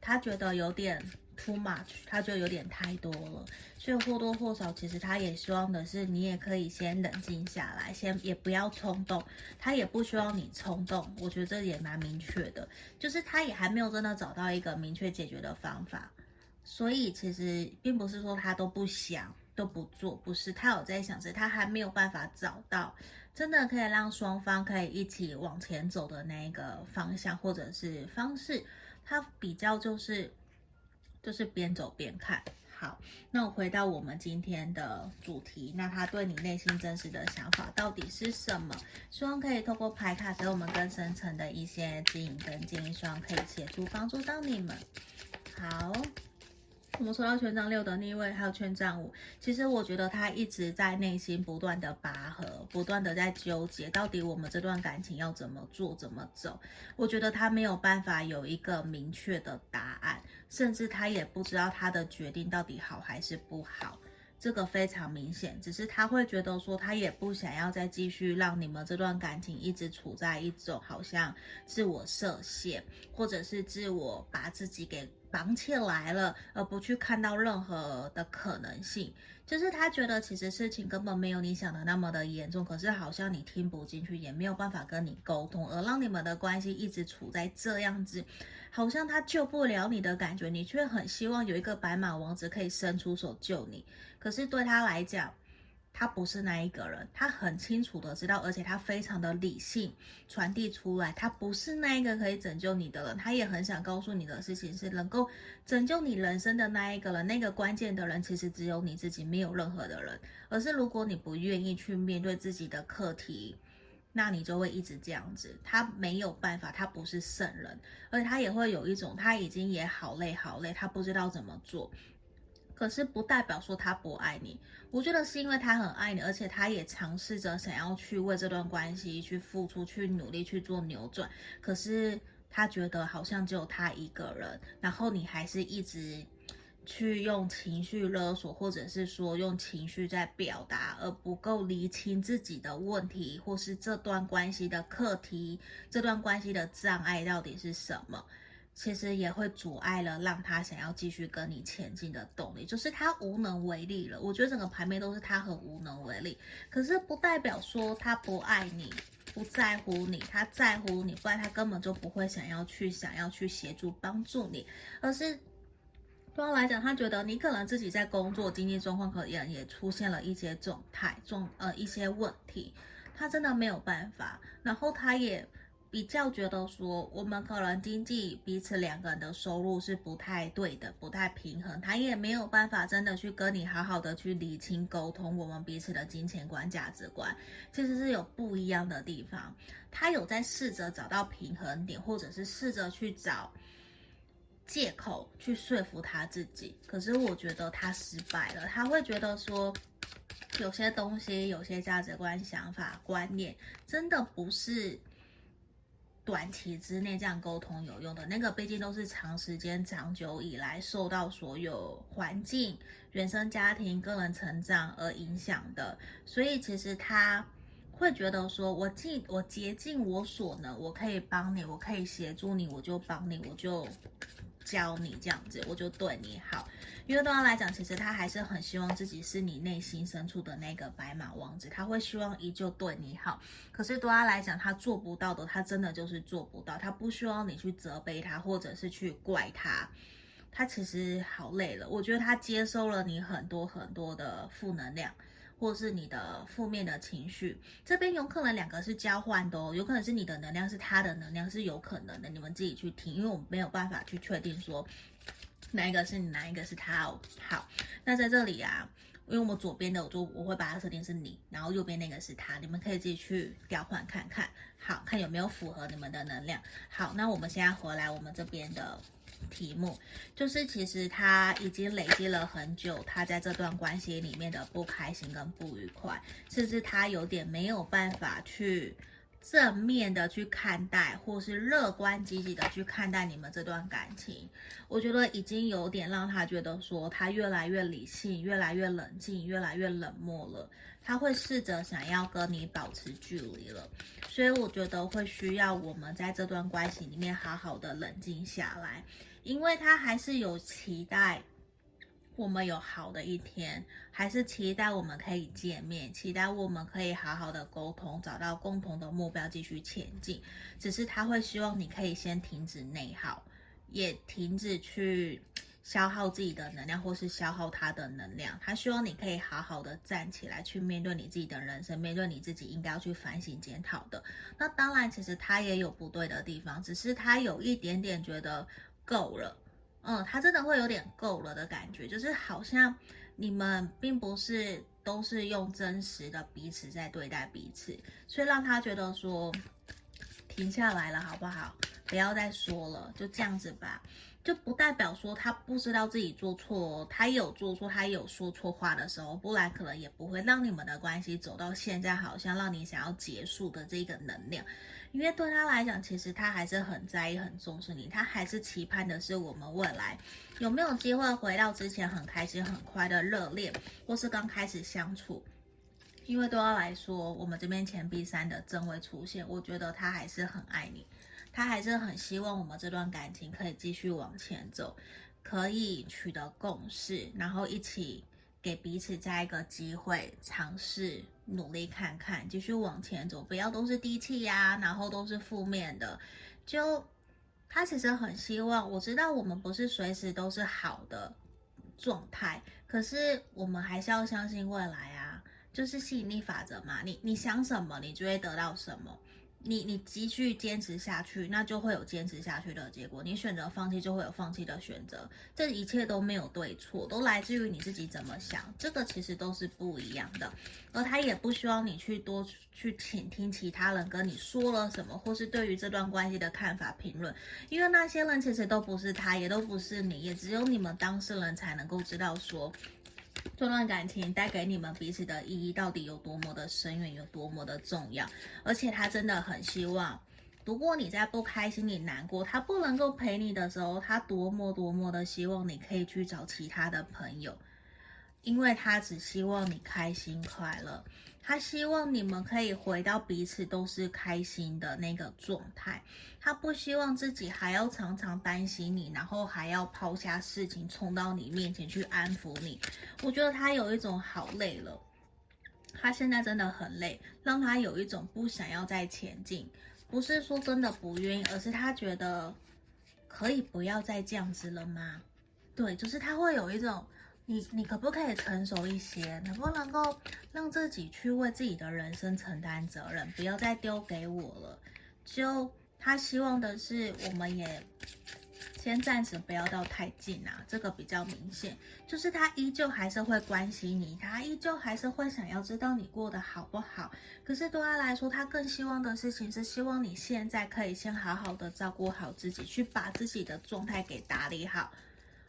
A: 他觉得有点。Too much，他就有点太多了，所以或多或少，其实他也希望的是你也可以先冷静下来，先也不要冲动，他也不希望你冲动。我觉得这也蛮明确的，就是他也还没有真的找到一个明确解决的方法，所以其实并不是说他都不想都不做，不是，他有在想着，他还没有办法找到真的可以让双方可以一起往前走的那个方向或者是方式，他比较就是。就是边走边看。好，那我回到我们今天的主题，那他对你内心真实的想法到底是什么？希望可以透过牌卡给我们更深层的一些指引跟建议，希望可以协助帮助到你们。好。我们说到权杖六的逆位，还有权杖五，其实我觉得他一直在内心不断的拔河，不断的在纠结，到底我们这段感情要怎么做，怎么走？我觉得他没有办法有一个明确的答案，甚至他也不知道他的决定到底好还是不好。这个非常明显，只是他会觉得说，他也不想要再继续让你们这段感情一直处在一种好像自我设限，或者是自我把自己给绑起来了，而不去看到任何的可能性。就是他觉得其实事情根本没有你想的那么的严重，可是好像你听不进去，也没有办法跟你沟通，而让你们的关系一直处在这样子。好像他救不了你的感觉，你却很希望有一个白马王子可以伸出手救你。可是对他来讲，他不是那一个人，他很清楚的知道，而且他非常的理性传递出来，他不是那一个可以拯救你的人。他也很想告诉你的事情是，能够拯救你人生的那一个人，那个关键的人其实只有你自己，没有任何的人。而是如果你不愿意去面对自己的课题。那你就会一直这样子，他没有办法，他不是圣人，而且他也会有一种他已经也好累好累，他不知道怎么做。可是不代表说他不爱你，我觉得是因为他很爱你，而且他也尝试着想要去为这段关系去付出、去努力去做扭转。可是他觉得好像只有他一个人，然后你还是一直。去用情绪勒索，或者是说用情绪在表达，而不够厘清自己的问题，或是这段关系的课题，这段关系的障碍到底是什么？其实也会阻碍了让他想要继续跟你前进的动力，就是他无能为力了。我觉得整个牌面都是他很无能为力，可是不代表说他不爱你，不在乎你，他在乎你，不然他根本就不会想要去想要去协助帮助你，而是。对方来讲，他觉得你可能自己在工作、经济状况可能也出现了一些状态、状呃一些问题，他真的没有办法。然后他也比较觉得说，我们可能经济彼此两个人的收入是不太对的、不太平衡，他也没有办法真的去跟你好好的去理清沟通我们彼此的金钱观、价值观，其实是有不一样的地方。他有在试着找到平衡点，或者是试着去找。借口去说服他自己，可是我觉得他失败了。他会觉得说，有些东西、有些价值观、想法、观念，真的不是短期之内这样沟通有用的。那个毕竟都是长时间、长久以来受到所有环境、原生家庭、个人成长而影响的。所以其实他会觉得说，我尽我竭尽我所能，我可以帮你，我可以协助你，我就帮你，我就。教你这样子，我就对你好。因为对他来讲，其实他还是很希望自己是你内心深处的那个白马王子，他会希望依旧对你好。可是对他来讲，他做不到的，他真的就是做不到。他不需要你去责备他，或者是去怪他。他其实好累了。我觉得他接收了你很多很多的负能量。或是你的负面的情绪，这边有可能两个是交换的哦，有可能是你的能量是他的能量，是有可能的，你们自己去听，因为我没有办法去确定说哪一个是你，哪一个是他哦。好，那在这里啊，因为我们左边的我就我会把它设定是你，然后右边那个是他，你们可以自己去调换看看，好，看有没有符合你们的能量。好，那我们现在回来我们这边的。题目就是，其实他已经累积了很久，他在这段关系里面的不开心跟不愉快，甚至他有点没有办法去正面的去看待，或是乐观积极的去看待你们这段感情。我觉得已经有点让他觉得说，他越来越理性，越来越冷静，越来越冷漠了。他会试着想要跟你保持距离了，所以我觉得会需要我们在这段关系里面好好的冷静下来。因为他还是有期待，我们有好的一天，还是期待我们可以见面，期待我们可以好好的沟通，找到共同的目标，继续前进。只是他会希望你可以先停止内耗，也停止去消耗自己的能量，或是消耗他的能量。他希望你可以好好的站起来，去面对你自己的人生，面对你自己应该要去反省检讨的。那当然，其实他也有不对的地方，只是他有一点点觉得。够了，嗯，他真的会有点够了的感觉，就是好像你们并不是都是用真实的彼此在对待彼此，所以让他觉得说停下来了，好不好？不要再说了，就这样子吧。就不代表说他不知道自己做错，他有做错，他有说错话的时候，不然可能也不会让你们的关系走到现在，好像让你想要结束的这个能量。因为对他来讲，其实他还是很在意、很重视你，他还是期盼的是我们未来有没有机会回到之前很开心、很快的热恋，或是刚开始相处。因为对他来说，我们这边钱币三的正位出现，我觉得他还是很爱你。他还是很希望我们这段感情可以继续往前走，可以取得共识，然后一起给彼此再一个机会，尝试努力看看，继续往前走，不要都是低气压，然后都是负面的。就他其实很希望，我知道我们不是随时都是好的状态，可是我们还是要相信未来啊，就是吸引力法则嘛，你你想什么，你就会得到什么。你你继续坚持下去，那就会有坚持下去的结果。你选择放弃，就会有放弃的选择。这一切都没有对错，都来自于你自己怎么想。这个其实都是不一样的。而他也不希望你去多去倾听其他人跟你说了什么，或是对于这段关系的看法评论，因为那些人其实都不是他，也都不是你，也只有你们当事人才能够知道说。这段感情带给你们彼此的意义到底有多么的深远，有多么的重要？而且他真的很希望，如果你在不开心、你难过，他不能够陪你的时候，他多么多么的希望你可以去找其他的朋友，因为他只希望你开心快乐。他希望你们可以回到彼此都是开心的那个状态，他不希望自己还要常常担心你，然后还要抛下事情冲到你面前去安抚你。我觉得他有一种好累了，他现在真的很累，让他有一种不想要再前进，不是说真的不愿意，而是他觉得可以不要再这样子了吗？对，就是他会有一种。你你可不可以成熟一些？能不能够让自己去为自己的人生承担责任，不要再丢给我了？就他希望的是，我们也先暂时不要到太近啊，这个比较明显。就是他依旧还是会关心你，他依旧还是会想要知道你过得好不好。可是对他来说，他更希望的事情是希望你现在可以先好好的照顾好自己，去把自己的状态给打理好。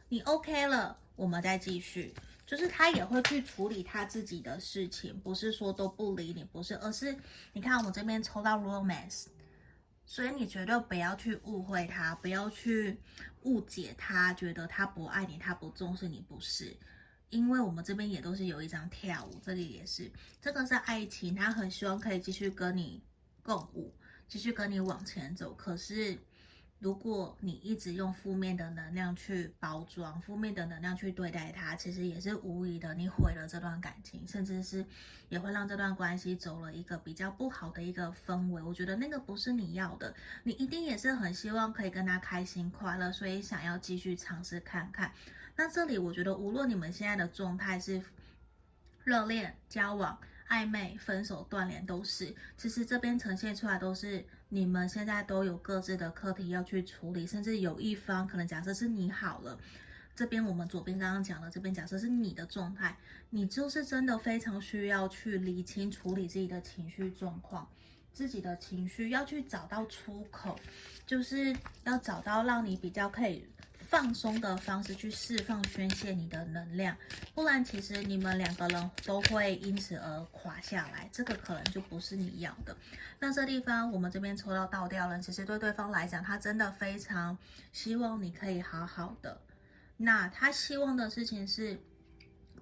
A: 你 OK 了，我们再继续。就是他也会去处理他自己的事情，不是说都不理你，不是，而是你看我们这边抽到 Romance，所以你绝对不要去误会他，不要去误解他，觉得他不爱你，他不重视你，不是。因为我们这边也都是有一张跳舞，这里也是，这个是爱情，他很希望可以继续跟你共舞，继续跟你往前走，可是。如果你一直用负面的能量去包装，负面的能量去对待他，其实也是无疑的，你毁了这段感情，甚至是也会让这段关系走了一个比较不好的一个氛围。我觉得那个不是你要的，你一定也是很希望可以跟他开心快乐，所以想要继续尝试看看。那这里我觉得，无论你们现在的状态是热恋、交往、暧昧、分手、断联，都是，其实这边呈现出来都是。你们现在都有各自的课题要去处理，甚至有一方可能假设是你好了，这边我们左边刚刚讲了，这边假设是你的状态，你就是真的非常需要去理清处理自己的情绪状况，自己的情绪要去找到出口，就是要找到让你比较可以。放松的方式去释放、宣泄你的能量，不然其实你们两个人都会因此而垮下来，这个可能就不是你要的。那这地方我们这边抽到倒吊人，其实对对方来讲，他真的非常希望你可以好好的。那他希望的事情是。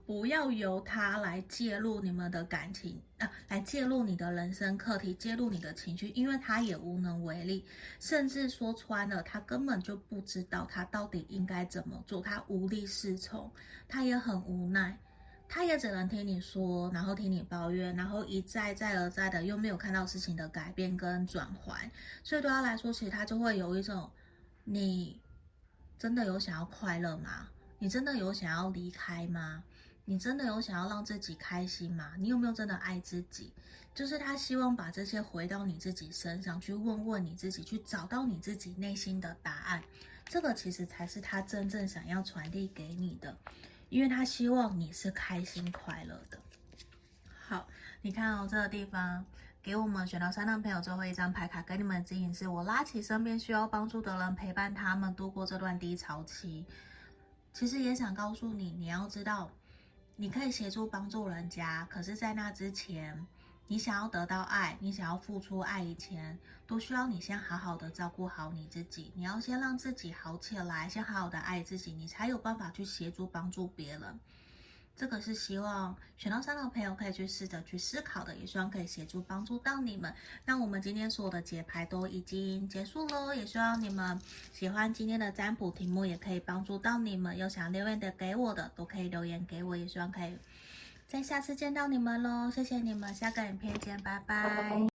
A: 不要由他来介入你们的感情啊，来介入你的人生课题，介入你的情绪，因为他也无能为力，甚至说穿了，他根本就不知道他到底应该怎么做，他无力适从，他也很无奈，他也只能听你说，然后听你抱怨，然后一再再而再的又没有看到事情的改变跟转换，所以对他来说，其实他就会有一种，你真的有想要快乐吗？你真的有想要离开吗？你真的有想要让自己开心吗？你有没有真的爱自己？就是他希望把这些回到你自己身上，去问问你自己，去找到你自己内心的答案。这个其实才是他真正想要传递给你的，因为他希望你是开心快乐的。好，你看哦，这个地方给我们选到三的朋友最后一张牌卡，给你们的指引是：我拉起身边需要帮助的人，陪伴他们度过这段低潮期。其实也想告诉你，你要知道，你可以协助帮助人家，可是，在那之前，你想要得到爱，你想要付出爱以前，都需要你先好好的照顾好你自己。你要先让自己好起来，先好好的爱自己，你才有办法去协助帮助别人。这个是希望选到三的朋友可以去试着去思考的，也希望可以协助帮助到你们。那我们今天所有的解牌都已经结束喽，也希望你们喜欢今天的占卜题目，也可以帮助到你们。有想留言的给我的，都可以留言给我，也希望可以在下次见到你们喽。谢谢你们，下个影片见，拜拜。